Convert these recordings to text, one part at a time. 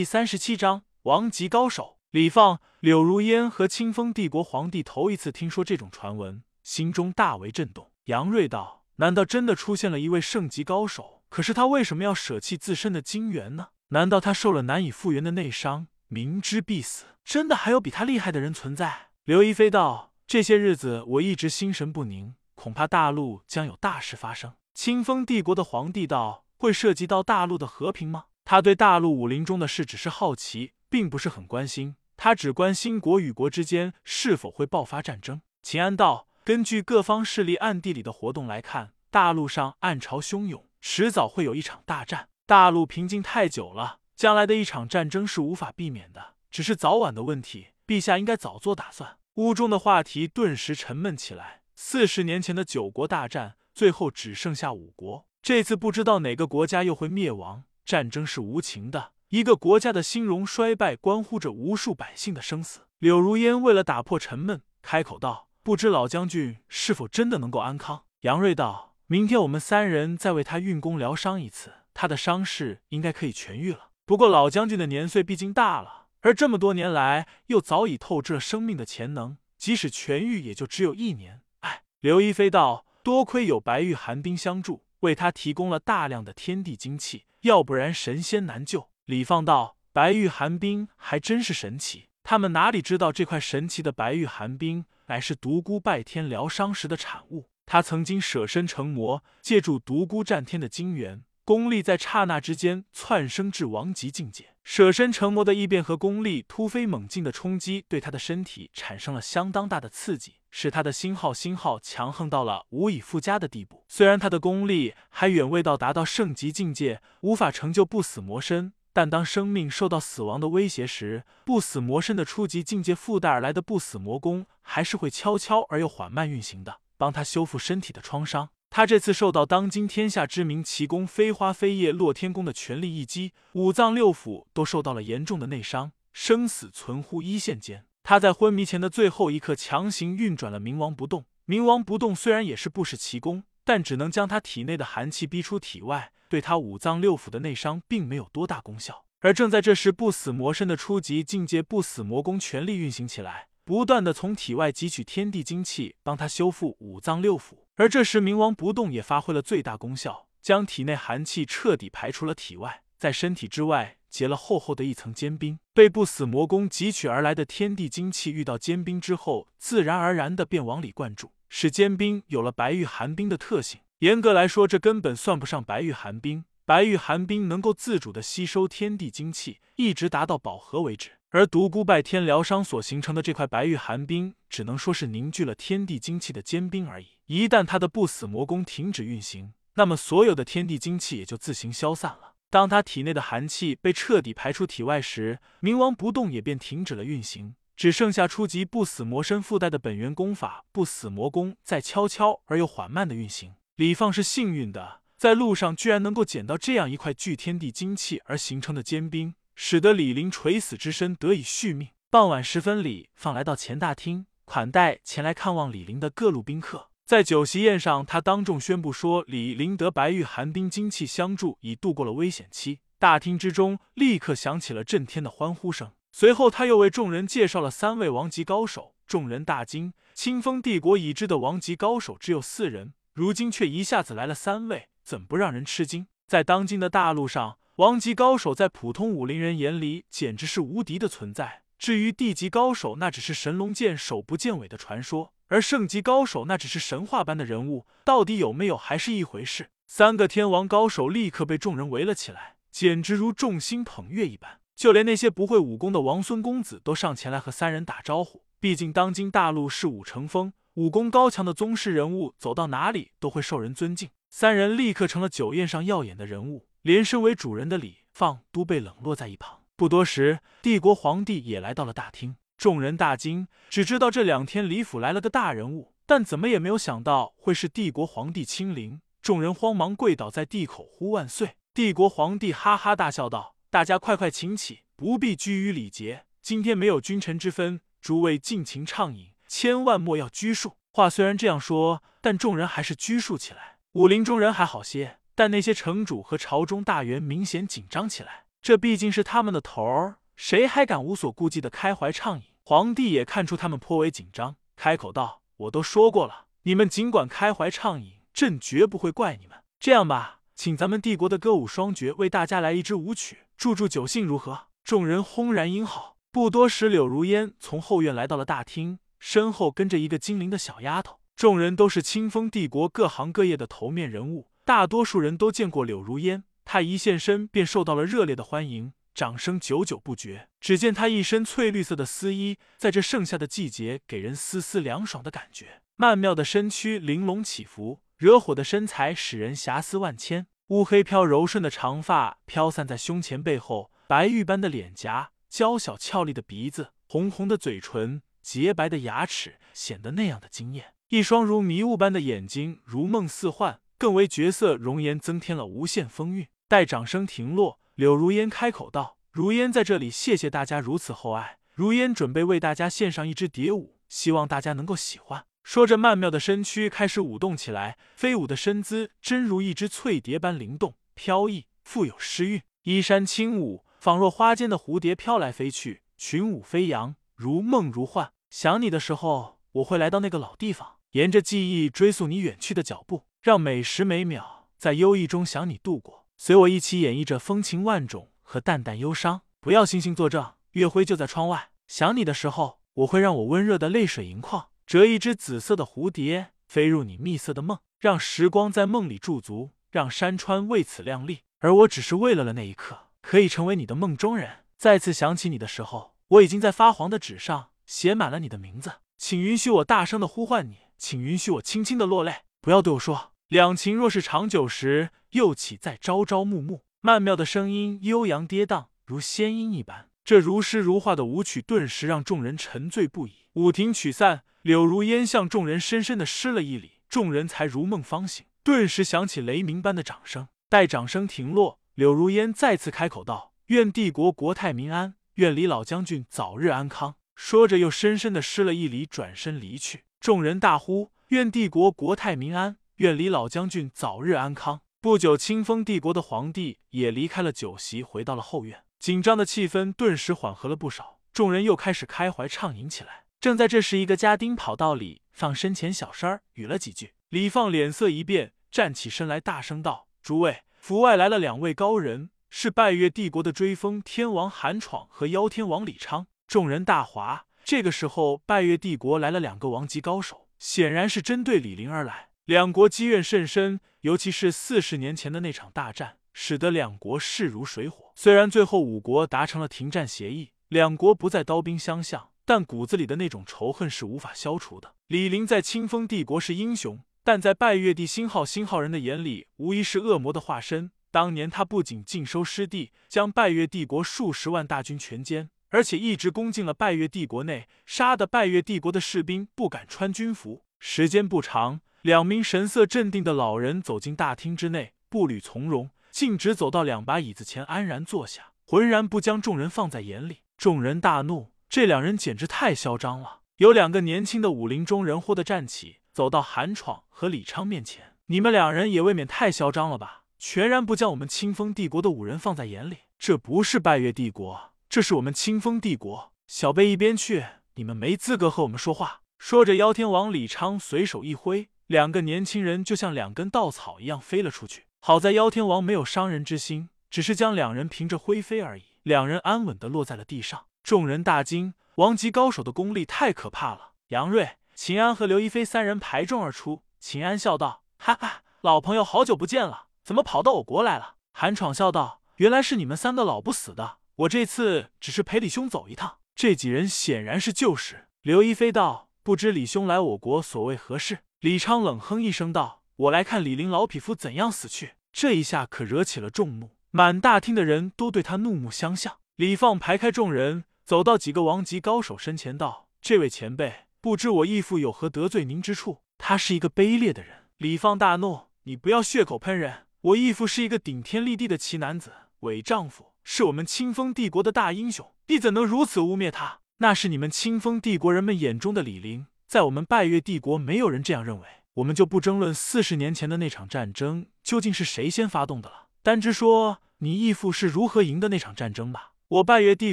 第三十七章王级高手李放、柳如烟和清风帝国皇帝头一次听说这种传闻，心中大为震动。杨瑞道：“难道真的出现了一位圣级高手？可是他为什么要舍弃自身的精元呢？难道他受了难以复原的内伤，明知必死？真的还有比他厉害的人存在？”刘亦菲道：“这些日子我一直心神不宁，恐怕大陆将有大事发生。”清风帝国的皇帝道：“会涉及到大陆的和平吗？”他对大陆武林中的事只是好奇，并不是很关心。他只关心国与国之间是否会爆发战争。秦安道：根据各方势力暗地里的活动来看，大陆上暗潮汹涌，迟早会有一场大战。大陆平静太久了，将来的一场战争是无法避免的，只是早晚的问题。陛下应该早做打算。屋中的话题顿时沉闷起来。四十年前的九国大战，最后只剩下五国，这次不知道哪个国家又会灭亡。战争是无情的，一个国家的兴荣衰败关乎着无数百姓的生死。柳如烟为了打破沉闷，开口道：“不知老将军是否真的能够安康？”杨瑞道：“明天我们三人再为他运功疗伤一次，他的伤势应该可以痊愈了。不过老将军的年岁毕竟大了，而这么多年来又早已透支了生命的潜能，即使痊愈，也就只有一年。唉。”刘亦菲道：“多亏有白玉寒冰相助，为他提供了大量的天地精气。”要不然神仙难救。李放道：“白玉寒冰还真是神奇，他们哪里知道这块神奇的白玉寒冰乃是独孤拜天疗伤时的产物。他曾经舍身成魔，借助独孤战天的精元，功力在刹那之间窜升至王级境界。舍身成魔的异变和功力突飞猛进的冲击，对他的身体产生了相当大的刺激。”使他的星号星号强横到了无以复加的地步。虽然他的功力还远未到达到圣级境界，无法成就不死魔身，但当生命受到死亡的威胁时，不死魔身的初级境界附带而来的不死魔功，还是会悄悄而又缓慢运行的，帮他修复身体的创伤。他这次受到当今天下知名奇功飞花飞叶落天宫的全力一击，五脏六腑都受到了严重的内伤，生死存乎一线间。他在昏迷前的最后一刻强行运转了冥王不动。冥王不动虽然也是不世奇功，但只能将他体内的寒气逼出体外，对他五脏六腑的内伤并没有多大功效。而正在这时，不死魔身的初级境界不死魔功全力运行起来，不断的从体外汲取天地精气，帮他修复五脏六腑。而这时，冥王不动也发挥了最大功效，将体内寒气彻底排出了体外，在身体之外。结了厚厚的一层坚冰，被不死魔功汲取而来的天地精气遇到坚冰之后，自然而然的便往里灌注，使坚冰有了白玉寒冰的特性。严格来说，这根本算不上白玉寒冰。白玉寒冰能够自主的吸收天地精气，一直达到饱和为止。而独孤拜天疗伤所形成的这块白玉寒冰，只能说是凝聚了天地精气的坚冰而已。一旦他的不死魔功停止运行，那么所有的天地精气也就自行消散了。当他体内的寒气被彻底排出体外时，冥王不动也便停止了运行，只剩下初级不死魔身附带的本源功法不死魔功在悄悄而又缓慢的运行。李放是幸运的，在路上居然能够捡到这样一块聚天地精气而形成的坚冰，使得李林垂死之身得以续命。傍晚时分，李放来到前大厅，款待前来看望李林的各路宾客。在酒席宴上，他当众宣布说：“李林得白玉寒冰精气相助，已度过了危险期。”大厅之中立刻响起了震天的欢呼声。随后，他又为众人介绍了三位王级高手，众人大惊：清风帝国已知的王级高手只有四人，如今却一下子来了三位，怎不让人吃惊？在当今的大陆上，王级高手在普通武林人眼里简直是无敌的存在。至于地级高手，那只是神龙见首不见尾的传说。而圣级高手那只是神话般的人物，到底有没有还是一回事。三个天王高手立刻被众人围了起来，简直如众星捧月一般。就连那些不会武功的王孙公子都上前来和三人打招呼。毕竟当今大陆是武成风，武功高强的宗师人物走到哪里都会受人尊敬。三人立刻成了酒宴上耀眼的人物，连身为主人的李放都被冷落在一旁。不多时，帝国皇帝也来到了大厅。众人大惊，只知道这两天李府来了个大人物，但怎么也没有想到会是帝国皇帝亲临。众人慌忙跪倒在地口呼万岁。帝国皇帝哈哈大笑道：“大家快快请起，不必拘于礼节。今天没有君臣之分，诸位尽情畅饮，千万莫要拘束。”话虽然这样说，但众人还是拘束起来。武林中人还好些，但那些城主和朝中大员明显紧张起来。这毕竟是他们的头儿，谁还敢无所顾忌的开怀畅饮？皇帝也看出他们颇为紧张，开口道：“我都说过了，你们尽管开怀畅饮，朕绝不会怪你们。这样吧，请咱们帝国的歌舞双绝为大家来一支舞曲，助助酒兴，如何？”众人轰然应好。不多时，柳如烟从后院来到了大厅，身后跟着一个精灵的小丫头。众人都是清风帝国各行各业的头面人物，大多数人都见过柳如烟。她一现身便受到了热烈的欢迎，掌声久久不绝。只见她一身翠绿色的丝衣，在这盛夏的季节，给人丝丝凉爽的感觉。曼妙的身躯玲珑起伏，惹火的身材使人遐思万千。乌黑飘柔顺的长发飘散在胸前背后，白玉般的脸颊，娇小俏丽的鼻子，红红的嘴唇，洁白的牙齿，显得那样的惊艳。一双如迷雾般的眼睛，如梦似幻，更为绝色容颜增添了无限风韵。待掌声停落，柳如烟开口道：“如烟在这里，谢谢大家如此厚爱。如烟准备为大家献上一支蝶舞，希望大家能够喜欢。”说着，曼妙的身躯开始舞动起来，飞舞的身姿真如一只翠蝶般灵动飘逸，富有诗韵。衣衫轻舞，仿若花间的蝴蝶飘来飞去，群舞飞扬，如梦如幻。想你的时候，我会来到那个老地方。沿着记忆追溯你远去的脚步，让每时每秒在忧郁中想你度过。随我一起演绎着风情万种和淡淡忧伤。不要惺惺作证，月辉就在窗外。想你的时候，我会让我温热的泪水盈眶，折一只紫色的蝴蝶，飞入你蜜色的梦，让时光在梦里驻足，让山川为此亮丽。而我只是为了了那一刻，可以成为你的梦中人。再次想起你的时候，我已经在发黄的纸上写满了你的名字，请允许我大声的呼唤你。请允许我轻轻的落泪，不要对我说两情若是长久时，又岂在朝朝暮暮。曼妙的声音悠扬跌宕，如仙音一般。这如诗如画的舞曲顿时让众人沉醉不已。舞亭曲散，柳如烟向众人深深的施了一礼，众人才如梦方醒，顿时响起雷鸣般的掌声。待掌声停落，柳如烟再次开口道：“愿帝国国泰民安，愿李老将军早日安康。”说着又深深的施了一礼，转身离去。众人大呼：“愿帝国国泰民安，愿李老将军早日安康。”不久，清风帝国的皇帝也离开了酒席，回到了后院。紧张的气氛顿时缓和了不少，众人又开始开怀畅饮起来。正在这时，一个家丁跑到李放身前，小声儿语了几句。李放脸色一变，站起身来，大声道：“诸位，府外来了两位高人，是拜月帝国的追风天王韩闯和妖天王李昌。”众人大哗。这个时候，拜月帝国来了两个王级高手，显然是针对李陵而来。两国积怨甚深，尤其是四十年前的那场大战，使得两国势如水火。虽然最后五国达成了停战协议，两国不再刀兵相向，但骨子里的那种仇恨是无法消除的。李陵在清风帝国是英雄，但在拜月帝星号星号人的眼里，无疑是恶魔的化身。当年他不仅尽收失地，将拜月帝国数十万大军全歼。而且一直攻进了拜月帝国内，杀的拜月帝国的士兵不敢穿军服。时间不长，两名神色镇定的老人走进大厅之内，步履从容，径直走到两把椅子前安然坐下，浑然不将众人放在眼里。众人大怒，这两人简直太嚣张了。有两个年轻的武林中人忽地站起，走到韩闯和李昌面前：“你们两人也未免太嚣张了吧？全然不将我们清风帝国的武人放在眼里。这不是拜月帝国。”这是我们清风帝国，小辈一边去！你们没资格和我们说话。说着，妖天王李昌随手一挥，两个年轻人就像两根稻草一样飞了出去。好在妖天王没有伤人之心，只是将两人凭着灰飞而已。两人安稳的落在了地上。众人大惊，王级高手的功力太可怕了。杨瑞、秦安和刘亦菲三人排众而出。秦安笑道：“哈哈，老朋友，好久不见了，怎么跑到我国来了？”韩闯笑道：“原来是你们三个老不死的。”我这次只是陪李兄走一趟，这几人显然是旧识。刘亦菲道：“不知李兄来我国所为何事？”李昌冷哼一声道：“我来看李陵老匹夫怎样死去。”这一下可惹起了众怒，满大厅的人都对他怒目相向。李放排开众人，走到几个王级高手身前道：“这位前辈，不知我义父有何得罪您之处？他是一个卑劣的人。”李放大怒：“你不要血口喷人！我义父是一个顶天立地的奇男子，伪丈夫。”是我们清风帝国的大英雄，你怎能如此污蔑他？那是你们清风帝国人们眼中的李陵，在我们拜月帝国，没有人这样认为。我们就不争论四十年前的那场战争究竟是谁先发动的了，单只说你义父是如何赢得那场战争吧？我拜月帝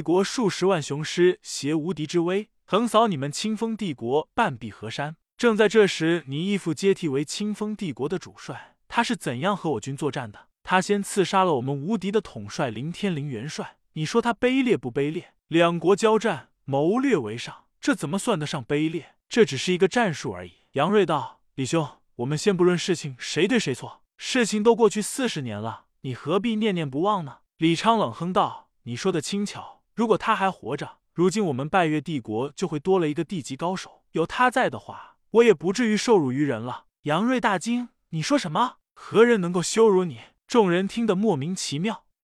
国数十万雄师，携无敌之威，横扫你们清风帝国半壁河山。正在这时，你义父接替为清风帝国的主帅，他是怎样和我军作战的？他先刺杀了我们无敌的统帅林天林元帅，你说他卑劣不卑劣？两国交战，谋略为上，这怎么算得上卑劣？这只是一个战术而已。杨瑞道：“李兄，我们先不论事情谁对谁错，事情都过去四十年了，你何必念念不忘呢？”李昌冷哼道：“你说的轻巧，如果他还活着，如今我们拜月帝国就会多了一个地级高手。有他在的话，我也不至于受辱于人了。”杨瑞大惊：“你说什么？何人能够羞辱你？”众人听得莫名其妙。